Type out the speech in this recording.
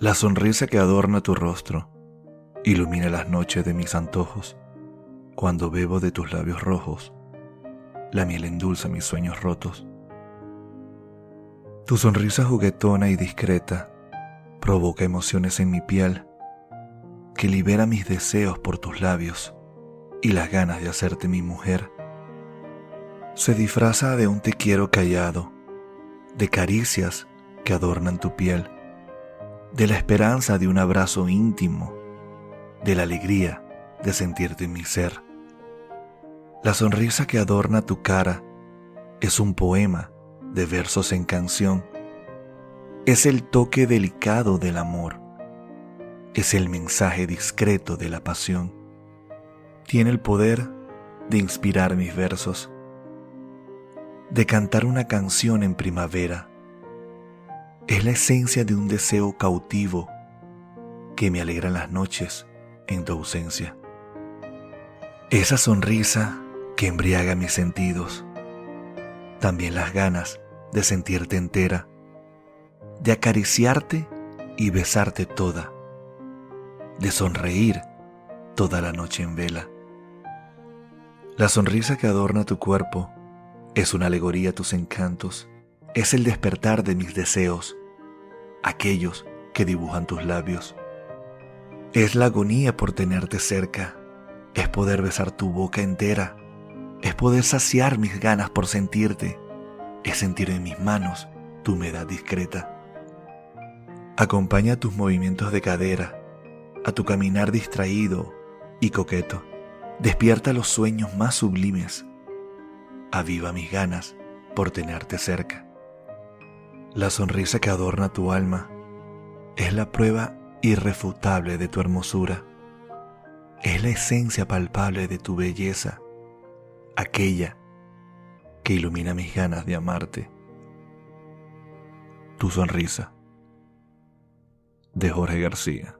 La sonrisa que adorna tu rostro ilumina las noches de mis antojos. Cuando bebo de tus labios rojos, la miel endulza mis sueños rotos. Tu sonrisa juguetona y discreta provoca emociones en mi piel que libera mis deseos por tus labios y las ganas de hacerte mi mujer. Se disfraza de un te quiero callado, de caricias que adornan tu piel de la esperanza de un abrazo íntimo, de la alegría de sentirte en mi ser. La sonrisa que adorna tu cara es un poema de versos en canción. Es el toque delicado del amor. Es el mensaje discreto de la pasión. Tiene el poder de inspirar mis versos, de cantar una canción en primavera es la esencia de un deseo cautivo que me alegra las noches en tu ausencia. Esa sonrisa que embriaga mis sentidos, también las ganas de sentirte entera, de acariciarte y besarte toda, de sonreír toda la noche en vela. La sonrisa que adorna tu cuerpo es una alegoría a tus encantos, es el despertar de mis deseos, aquellos que dibujan tus labios. Es la agonía por tenerte cerca, es poder besar tu boca entera, es poder saciar mis ganas por sentirte, es sentir en mis manos tu humedad discreta. Acompaña tus movimientos de cadera, a tu caminar distraído y coqueto. Despierta los sueños más sublimes. Aviva mis ganas por tenerte cerca. La sonrisa que adorna tu alma es la prueba irrefutable de tu hermosura. Es la esencia palpable de tu belleza, aquella que ilumina mis ganas de amarte. Tu sonrisa de Jorge García.